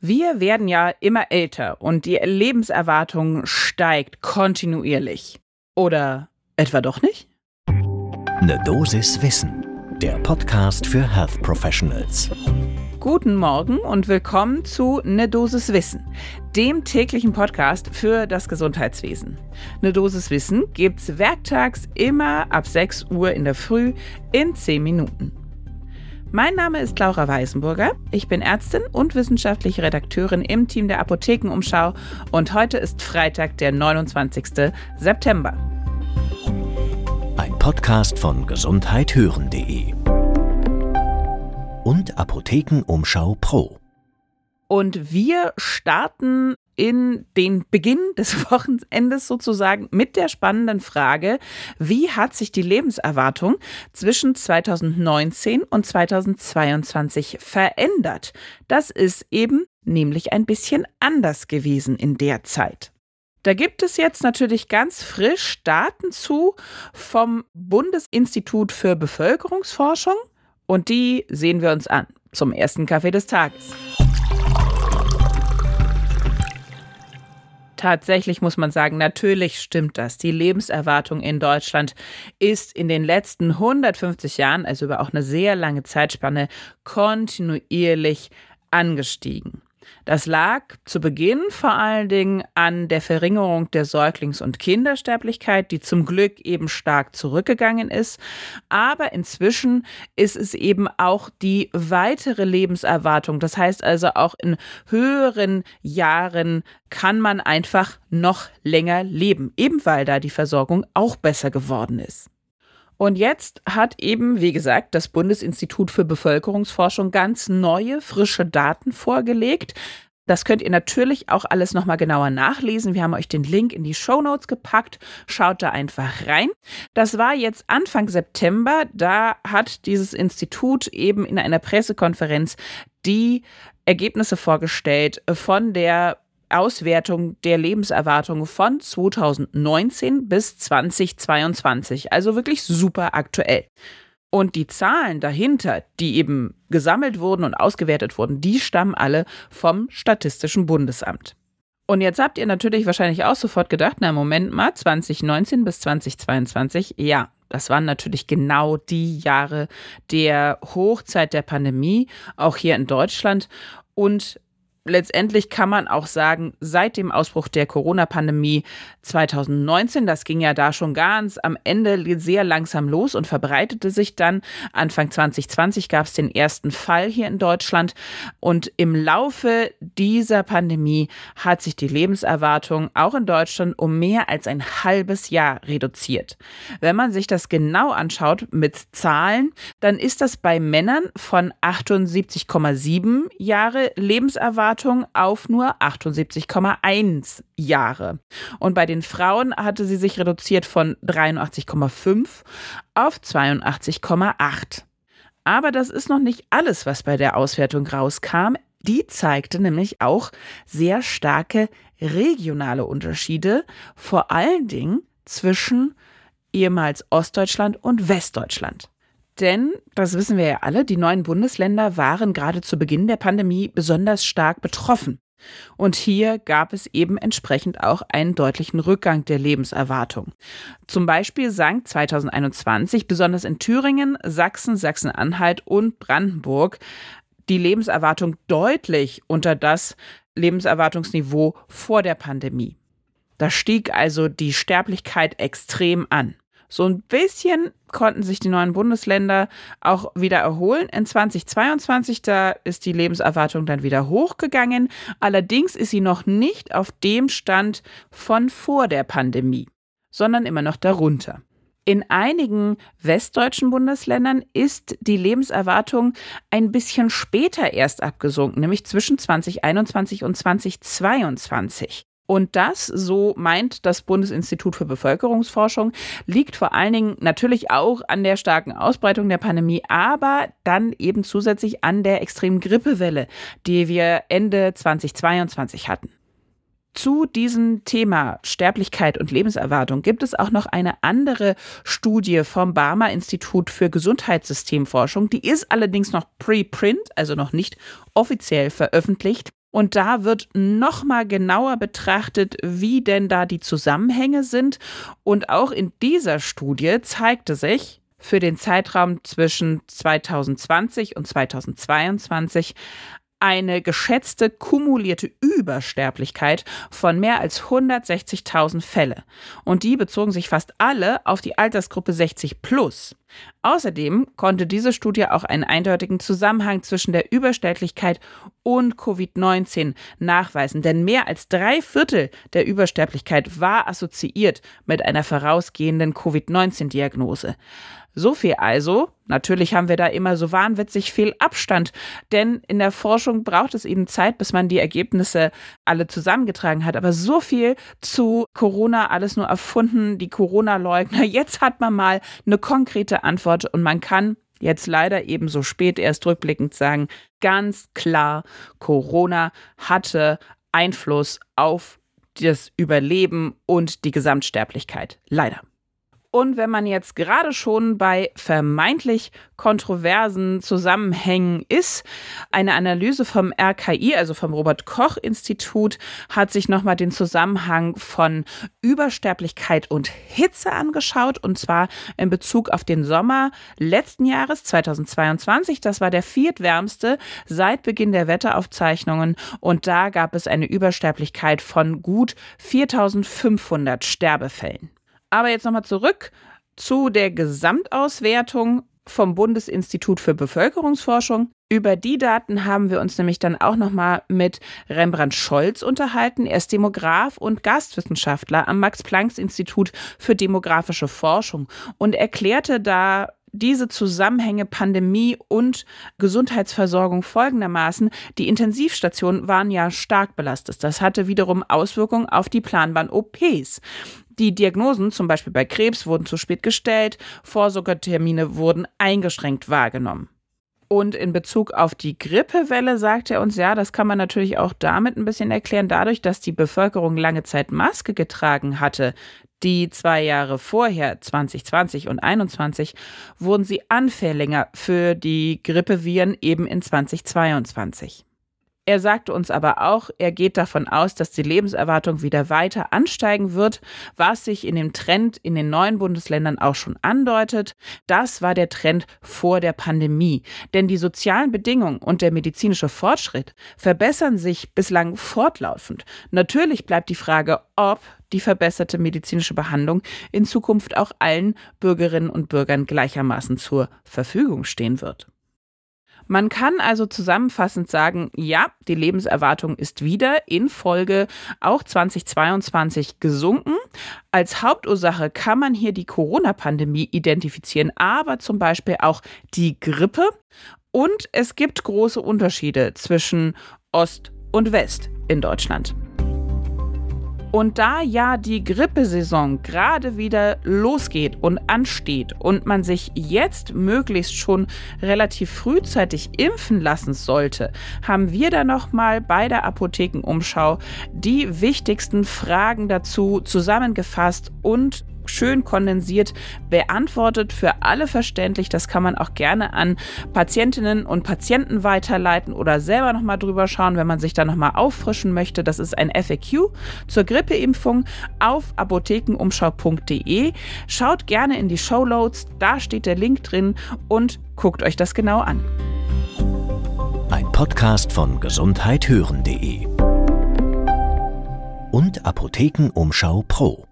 Wir werden ja immer älter und die Lebenserwartung steigt kontinuierlich. Oder etwa doch nicht? Ne Dosis Wissen, der Podcast für Health Professionals. Guten Morgen und willkommen zu Ne Dosis Wissen, dem täglichen Podcast für das Gesundheitswesen. Ne Dosis Wissen gibt's werktags immer ab 6 Uhr in der Früh in 10 Minuten. Mein Name ist Laura Weisenburger. Ich bin Ärztin und wissenschaftliche Redakteurin im Team der Apothekenumschau und heute ist Freitag, der 29. September. Ein Podcast von gesundheithören.de und Apothekenumschau Pro. Und wir starten in den Beginn des Wochenendes sozusagen mit der spannenden Frage, wie hat sich die Lebenserwartung zwischen 2019 und 2022 verändert? Das ist eben nämlich ein bisschen anders gewesen in der Zeit. Da gibt es jetzt natürlich ganz frisch Daten zu vom Bundesinstitut für Bevölkerungsforschung und die sehen wir uns an zum ersten Kaffee des Tages. Tatsächlich muss man sagen, natürlich stimmt das. Die Lebenserwartung in Deutschland ist in den letzten 150 Jahren, also über auch eine sehr lange Zeitspanne, kontinuierlich angestiegen. Das lag zu Beginn vor allen Dingen an der Verringerung der Säuglings- und Kindersterblichkeit, die zum Glück eben stark zurückgegangen ist. Aber inzwischen ist es eben auch die weitere Lebenserwartung. Das heißt also auch in höheren Jahren kann man einfach noch länger leben, eben weil da die Versorgung auch besser geworden ist. Und jetzt hat eben, wie gesagt, das Bundesinstitut für Bevölkerungsforschung ganz neue, frische Daten vorgelegt. Das könnt ihr natürlich auch alles nochmal genauer nachlesen. Wir haben euch den Link in die Show Notes gepackt. Schaut da einfach rein. Das war jetzt Anfang September. Da hat dieses Institut eben in einer Pressekonferenz die Ergebnisse vorgestellt von der Auswertung der Lebenserwartung von 2019 bis 2022. Also wirklich super aktuell. Und die Zahlen dahinter, die eben gesammelt wurden und ausgewertet wurden, die stammen alle vom Statistischen Bundesamt. Und jetzt habt ihr natürlich wahrscheinlich auch sofort gedacht, na Moment mal, 2019 bis 2022, ja, das waren natürlich genau die Jahre der Hochzeit der Pandemie, auch hier in Deutschland. Und letztendlich kann man auch sagen, seit dem Ausbruch der Corona-Pandemie 2019, das ging ja da schon ganz am Ende sehr langsam los und verbreitete sich dann. Anfang 2020 gab es den ersten Fall hier in Deutschland und im Laufe dieser Pandemie hat sich die Lebenserwartung auch in Deutschland um mehr als ein halbes Jahr reduziert. Wenn man sich das genau anschaut mit Zahlen, dann ist das bei Männern von 78,7 Jahre Lebenserwartung Erwartung auf nur 78,1 Jahre. Und bei den Frauen hatte sie sich reduziert von 83,5 auf 82,8. Aber das ist noch nicht alles, was bei der Auswertung rauskam. Die zeigte nämlich auch sehr starke regionale Unterschiede, vor allen Dingen zwischen ehemals Ostdeutschland und Westdeutschland. Denn, das wissen wir ja alle, die neuen Bundesländer waren gerade zu Beginn der Pandemie besonders stark betroffen. Und hier gab es eben entsprechend auch einen deutlichen Rückgang der Lebenserwartung. Zum Beispiel sank 2021 besonders in Thüringen, Sachsen, Sachsen-Anhalt und Brandenburg die Lebenserwartung deutlich unter das Lebenserwartungsniveau vor der Pandemie. Da stieg also die Sterblichkeit extrem an. So ein bisschen konnten sich die neuen Bundesländer auch wieder erholen. In 2022, da ist die Lebenserwartung dann wieder hochgegangen. Allerdings ist sie noch nicht auf dem Stand von vor der Pandemie, sondern immer noch darunter. In einigen westdeutschen Bundesländern ist die Lebenserwartung ein bisschen später erst abgesunken, nämlich zwischen 2021 und 2022. Und das, so meint das Bundesinstitut für Bevölkerungsforschung, liegt vor allen Dingen natürlich auch an der starken Ausbreitung der Pandemie, aber dann eben zusätzlich an der extremen Grippewelle, die wir Ende 2022 hatten. Zu diesem Thema Sterblichkeit und Lebenserwartung gibt es auch noch eine andere Studie vom Barmer Institut für Gesundheitssystemforschung. Die ist allerdings noch preprint, also noch nicht offiziell veröffentlicht. Und da wird nochmal genauer betrachtet, wie denn da die Zusammenhänge sind. Und auch in dieser Studie zeigte sich, für den Zeitraum zwischen 2020 und 2022 eine geschätzte kumulierte Übersterblichkeit von mehr als 160.000 Fälle. Und die bezogen sich fast alle auf die Altersgruppe 60 plus. Außerdem konnte diese Studie auch einen eindeutigen Zusammenhang zwischen der Übersterblichkeit und Covid-19 nachweisen, denn mehr als drei Viertel der Übersterblichkeit war assoziiert mit einer vorausgehenden Covid-19-Diagnose. So viel also. Natürlich haben wir da immer so wahnwitzig viel Abstand, denn in der Forschung braucht es eben Zeit, bis man die Ergebnisse alle zusammengetragen hat. Aber so viel zu Corona, alles nur erfunden, die Corona-Leugner. Jetzt hat man mal eine konkrete Antwort und man kann jetzt leider eben so spät erst rückblickend sagen, ganz klar, Corona hatte Einfluss auf das Überleben und die Gesamtsterblichkeit. Leider. Und wenn man jetzt gerade schon bei vermeintlich kontroversen Zusammenhängen ist, eine Analyse vom RKI, also vom Robert Koch Institut, hat sich nochmal den Zusammenhang von Übersterblichkeit und Hitze angeschaut, und zwar in Bezug auf den Sommer letzten Jahres 2022. Das war der viertwärmste seit Beginn der Wetteraufzeichnungen und da gab es eine Übersterblichkeit von gut 4500 Sterbefällen. Aber jetzt nochmal zurück zu der Gesamtauswertung vom Bundesinstitut für Bevölkerungsforschung. Über die Daten haben wir uns nämlich dann auch nochmal mit Rembrandt Scholz unterhalten. Er ist Demograf und Gastwissenschaftler am Max-Planck-Institut für demografische Forschung und erklärte da diese Zusammenhänge Pandemie und Gesundheitsversorgung folgendermaßen. Die Intensivstationen waren ja stark belastet. Das hatte wiederum Auswirkungen auf die planbaren OPs. Die Diagnosen, zum Beispiel bei Krebs, wurden zu spät gestellt, Vorsorgetermine wurden eingeschränkt wahrgenommen. Und in Bezug auf die Grippewelle sagt er uns, ja, das kann man natürlich auch damit ein bisschen erklären, dadurch, dass die Bevölkerung lange Zeit Maske getragen hatte. Die zwei Jahre vorher, 2020 und 2021, wurden sie anfälliger für die Grippeviren eben in 2022. Er sagte uns aber auch, er geht davon aus, dass die Lebenserwartung wieder weiter ansteigen wird, was sich in dem Trend in den neuen Bundesländern auch schon andeutet. Das war der Trend vor der Pandemie. Denn die sozialen Bedingungen und der medizinische Fortschritt verbessern sich bislang fortlaufend. Natürlich bleibt die Frage, ob die verbesserte medizinische Behandlung in Zukunft auch allen Bürgerinnen und Bürgern gleichermaßen zur Verfügung stehen wird. Man kann also zusammenfassend sagen, ja, die Lebenserwartung ist wieder in Folge auch 2022 gesunken. Als Hauptursache kann man hier die Corona-Pandemie identifizieren, aber zum Beispiel auch die Grippe. Und es gibt große Unterschiede zwischen Ost und West in Deutschland. Und da ja die Grippesaison gerade wieder losgeht und ansteht und man sich jetzt möglichst schon relativ frühzeitig impfen lassen sollte, haben wir da nochmal bei der Apothekenumschau die wichtigsten Fragen dazu zusammengefasst und schön kondensiert beantwortet, für alle verständlich. Das kann man auch gerne an Patientinnen und Patienten weiterleiten oder selber nochmal drüber schauen, wenn man sich da nochmal auffrischen möchte. Das ist ein FAQ zur Grippeimpfung auf apothekenumschau.de. Schaut gerne in die Show Notes, da steht der Link drin und guckt euch das genau an. Ein Podcast von gesundheithören.de und Apothekenumschau Pro.